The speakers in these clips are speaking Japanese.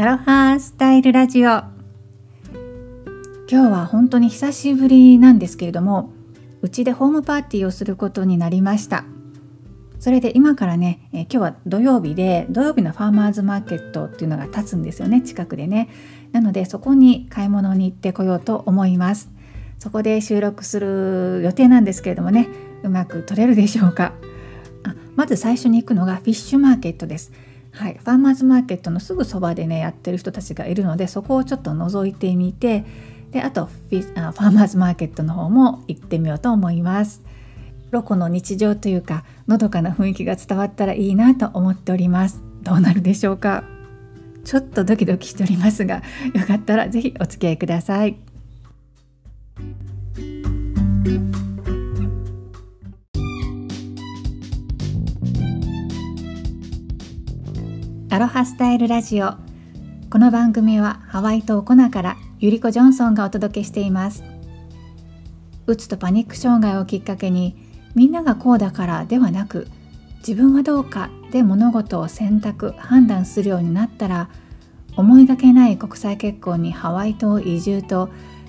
アロハスタイルラジオ。今日は本当に久しぶりなんですけれどもうちでホームパーティーをすることになりました。それで今からね、え今日は土曜日で土曜日のファーマーズマーケットっていうのが立つんですよね近くでね。なのでそこに買い物に行ってこようと思います。そこで収録する予定なんですけれどもねうまく撮れるでしょうか。あまず最初に行くのがフィッシュマーケットです。はい、ファーマーズマーケットのすぐそばでねやってる人たちがいるのでそこをちょっと覗いてみてであとフィあファーマーズマーケットの方も行ってみようと思います。ロコの日常というかのどかな雰囲気が伝わったらいいなと思っております。どうなるでしょうか。ちょっとドキドキしておりますがよかったら是非お付き合いください。アロハスタイルラジオ。この番組はハワイ島コナからゆりこジョンソンがお届けしています。うつとパニック障害をきっかけにみんながこうだからではなく自分はどうかで物事を選択判断するようになったら思いがけない国際結婚にハワイ島移住と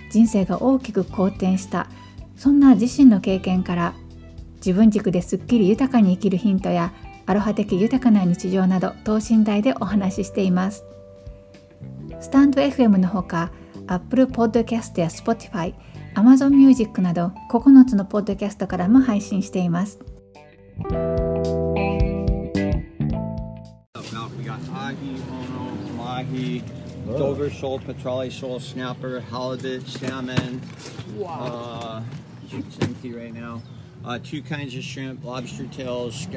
人生が大きく好転したそんな自身の経験から自分軸ですっきり豊かに生きるヒントやアロハ的豊かな日常など等身大でお話ししています。スタンド FM のほか、Apple Podcast や Spotify、Amazon Music など9つのポッドキャストからも配信しています。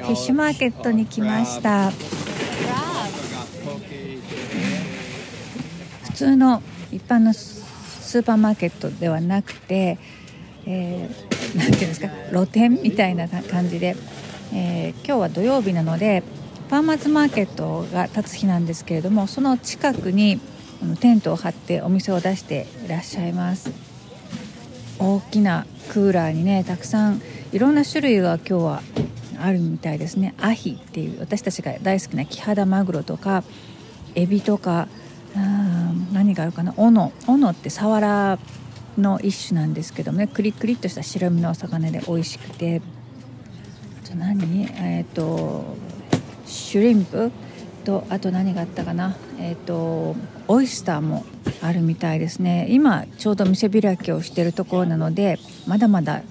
フィッシュマーケットに来ました普通の一般のスーパーマーケットではなくて、えー、なんていうんですか露店みたいな感じで、えー、今日は土曜日なのでファーマーズマーケットが立つ日なんですけれどもその近くにテントを張ってお店を出していらっしゃいます。大きなクーラーにねたくさんいろんな種類が今日はあるみたいですね。アヒっていう私たちが大好きなキハダマグロとかエビとか何があるかな？オノオノってサワラの一種なんですけどもね。クリクリっとした白身のお魚で美味しくて。あと何？えっ、ー、とシュリンプとあと何があったかな？えっ、ー、とオイスターもあるみたいですね。今ちょうど店開きをしてるところなのでまだまだ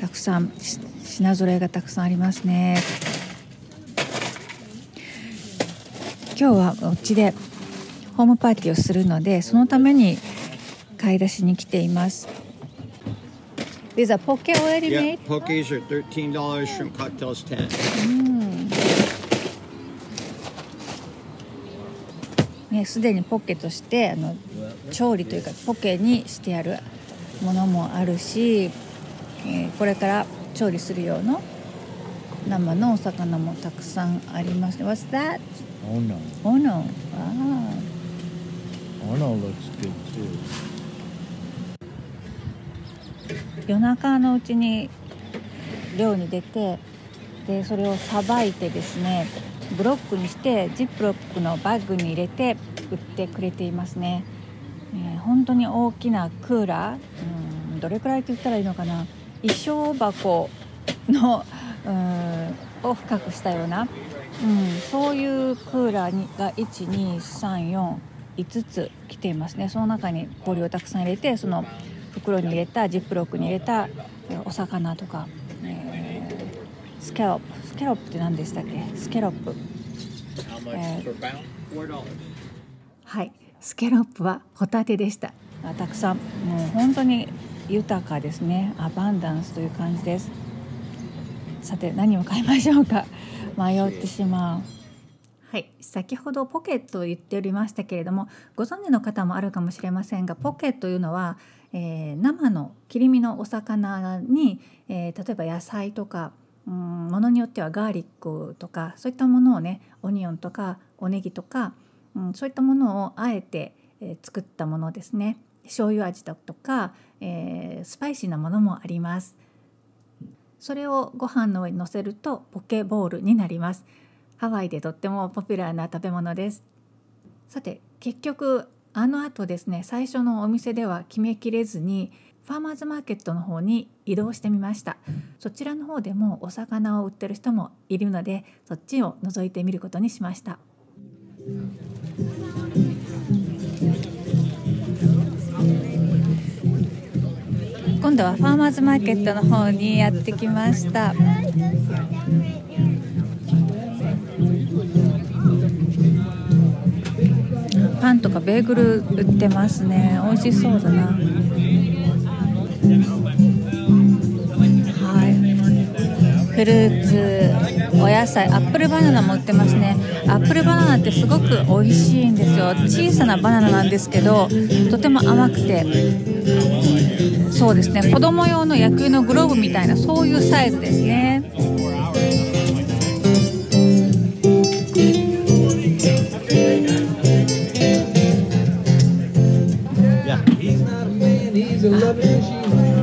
たくさん品揃えがたくさんありますね今日はお家でホームパーティーをするのでそのために買い出しに来ています These are poke already made? Yeah, pokes are $13, shrimp cocktails 10. ね、すでにポッケとしてあの調理というかポケにしてあるものもあるしえー、これから調理する用の生のお魚もたくさんあります。What's that? Ono. Ono. Ah. Ono looks good too. 夜中のうちに漁に出てでそれをさばいてですねブロックにしてジップロックのバッグに入れて売ってくれていますね、えー、本当に大きなクーラー、うん、どれくらいって言ったらいいのかな衣装箱のうんを深くしたような、うん、そういうクーラーにが12345つ来ていますね。その中に氷をたくさん入れてその袋に入れたジップロックに入れたお魚とか、えー、スキャロップスキャロップって何でしたっけ？スキャロップ、えー、はい。スキャロップはホタテでした。たくさん。もう本当に豊かですね。アバンダンスという感じです。さて何を買いましょうか？迷ってしまう。はい。先ほどポケットを言っておりましたけれどもご存知の方もあるかもしれませんがポケというのは、えー、生の切り身のお魚に、えー、例えば野菜とかうんものによってはガーリックとかそういったものをねオニオンとかおネギとか、うん、そういったものをあえて、えー、作ったものですね。醤油味だとか、えー、スパイシーなものもあります。それをご飯の上にのせるとポケボールになります。ハワイでとってもポピュラーな食べ物です。さて結局あのあとですね最初のお店では決めきれずにファーマーズマーケットの方に移動してみました。そちらの方でもお魚を売ってる人もいるのでそっちを覗いてみることにしました。今度はファーマーズマーケットの方にやってきました。パンとかベーグル売ってますね。美味しそうだな。はい。フルーツ。野菜アップルバナナも売ってますね。アップルバナナってすごく美味しいんですよ。小さなバナナなんですけどとても甘くて。そうですね。子供用の野球のグローブみたいなそういうサイズですね。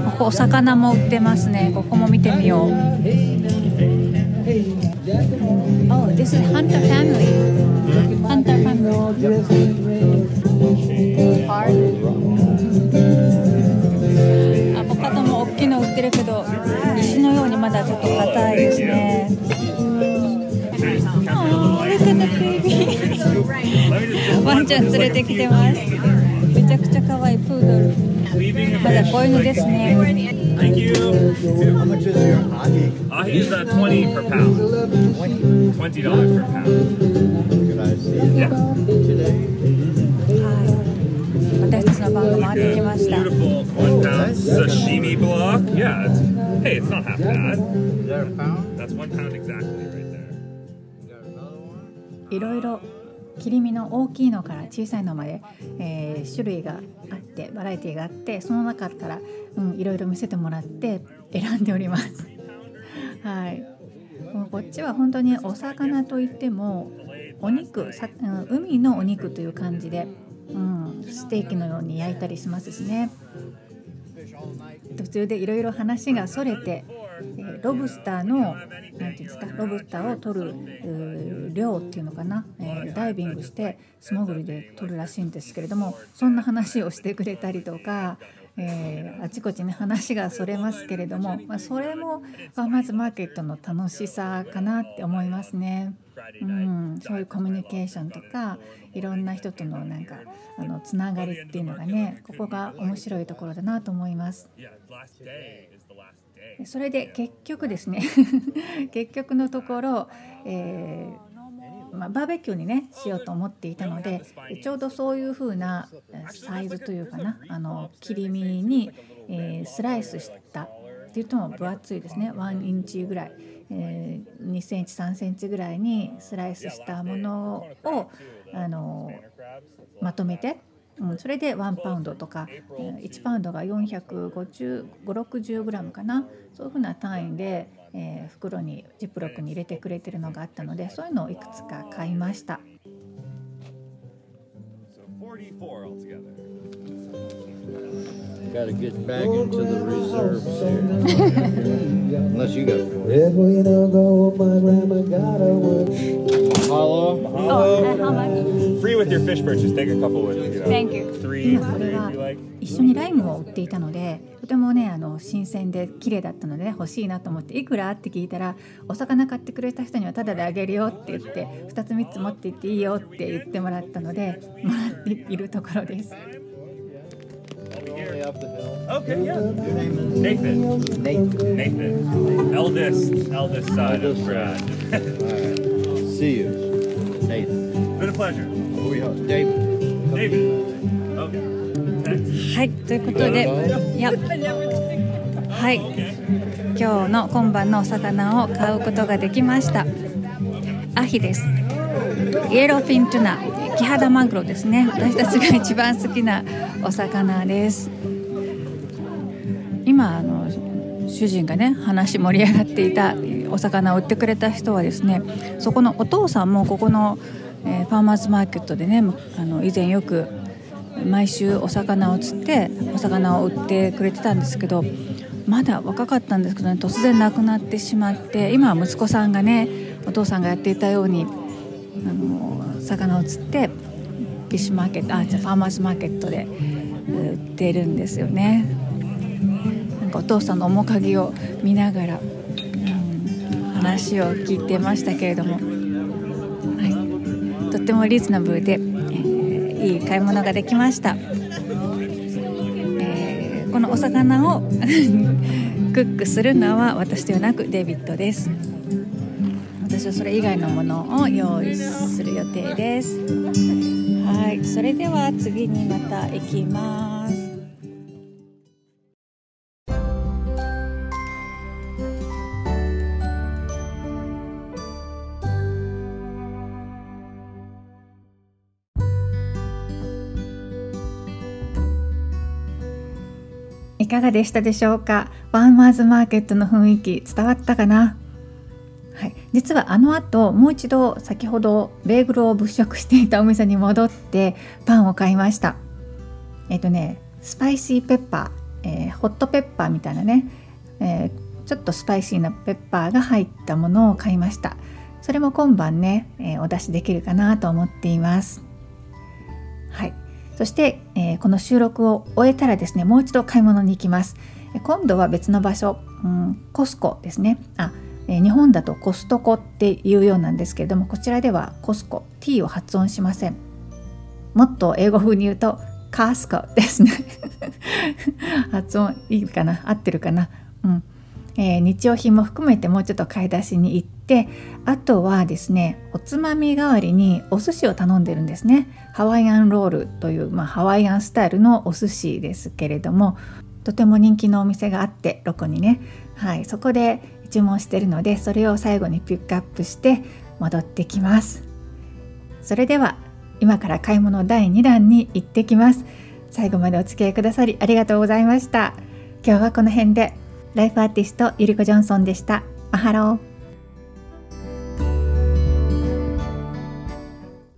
ここお魚も売ってますね。ここも見てみよう Oh, this is Hunter family. Hunter family. Yep. Hard. アボカドも大きいの売ってるけど石のようにまだちょっと硬いですね。Oh, look at the baby. ワンちゃん連れてきてます。めちゃくちゃ可愛いプードル。まだ子犬ですね。 Thank you. How much is your ahi? Ahi is uh, 20 per pound. $20 per pound. Could I see it Yeah. today? はい。私たちの番が回ってきました。 Beautiful one pound sashimi block. Yeah. It's, hey, it's not half bad. Is that a pound? That's one pound exactly right there. You got another one? いろいろ 切り身の大きいのから小さいのまで、えー種類があってバラエティがあってその中から、うん、いろいろ見せてもらって選んでおります。はい。もうこっちは本当にお魚といってもお肉さ、海のお肉という感じで、うん、ステーキのように焼いたりしますしね。途中でいろいろ話がそれて、ロブスターのなんていうんですかロブスターを取るうー漁っていうのかな、えダイビングして素潜りで取るらしいんですけれどもそんな話をしてくれたりとか、えーあちこちに話がそれますけれども、まあ、それもファーマーケットの楽しさかなって思いますね。うん、そういうコミュニケーションとかいろんな人とのなんかあのつながりっていうのがねここが面白いところだなと思います。それで結局ですね 結局のところ、えーまあ、バーベキューにねしようと思っていたのでちょうどそういう風なサイズというかなあの切り身に、えスライスしたって言っても分厚いですね。1インチぐらい、えー2センチ3センチぐらいにスライスしたものをあのまとめて、うん、それで1パウンドとか1パウンドが45060グラムかなそういうふうな単位で、えー袋にジップロックに入れてくれてるのがあったのでそういうのをいくつか買いました。Got to get back into the reserves here. Unless you got. If we don't go, my grandma got a wish. Hello? Free with your fish purchase. Take a couple with you. know. Thank you. Three, こ three れ if は you like. 一緒にライムを売っていたのでとてもねあの新鮮で綺麗だったので、ね、欲しいなと思って「いくら?」って聞いたら「お魚買ってくれた人にはタダであげるよ」って言って「2つ3つ持って行っていいよ」って言ってもらったのでもらっているところです。Only up the hill. Okay, yeah. Your name is Nathan. Nathan. Nathan. Eldest, eldest son of Brad. All right. See you. Nathan. Been a pleasure. We are David. David. Okay. はいということでいやはい今日の今晩のお魚を買うことができましたアヒですイエローフィントゥナキハダマグロですね。私たちが一番好きなお魚です。今あの主人がね話盛り上がっていたお魚を売ってくれた人はですねそこのお父さんもここの、えーファーマーズマーケットでねあの以前よく毎週お魚を釣ってお魚を売ってくれてたんですけどまだ若かったんですけどね突然亡くなってしまって今は息子さんがねお父さんがやっていたようにあの魚を釣ってフィッシュマーケットあじゃファーマーズマーケットで売ってるんですよね。なんかお父さんの面影を見ながら、話を聞いてましたけれども、はい、とってもリーズナブルで、えー、いい買い物ができました、えー、このお魚を クックするのは私ではなくデビッドです。私はそれ以外のものを用意する予定です。はい。それでは次にまた行きます。いかがでしたでしょうか？ファーマーズマーケットの雰囲気伝わったかな、実はあの後もう一度先ほどベーグルを物色していたお店に戻ってパンを買いました。えっ、とねスパイシーペッパー、えー、ホットペッパーみたいなね、えー、ちょっとスパイシーなペッパーが入ったものを買いました。それも今晩ね、え、お出しできるかなと思っています。はい。そして、えこの収録を終えたらですねもう一度買い物に行きます。今度は別の場所、うん、コスコですね。あ日本だとコストコっていうようなんですけれどもこちらではコスコ T を発音しません。もっと英語風に言うとカスコですね。発音いいかな？合ってるかな？うん。えー、日用品も含めてもうちょっと買い出しに行ってあとはですねおつまみ代わりにお寿司を頼んでるんですね。ハワイアンロールという、まあ、ハワイアンスタイルのお寿司ですけれどもとても人気のお店があってロコにね。はい。そこで注文してるのでそれを最後にピックアップして戻ってきます。それでは今から買い物第2弾に行ってきます。最後までお付き合いくださりありがとうございました。今日はこの辺で。ライフアーティストゆりこジョンソンでした。アロハー。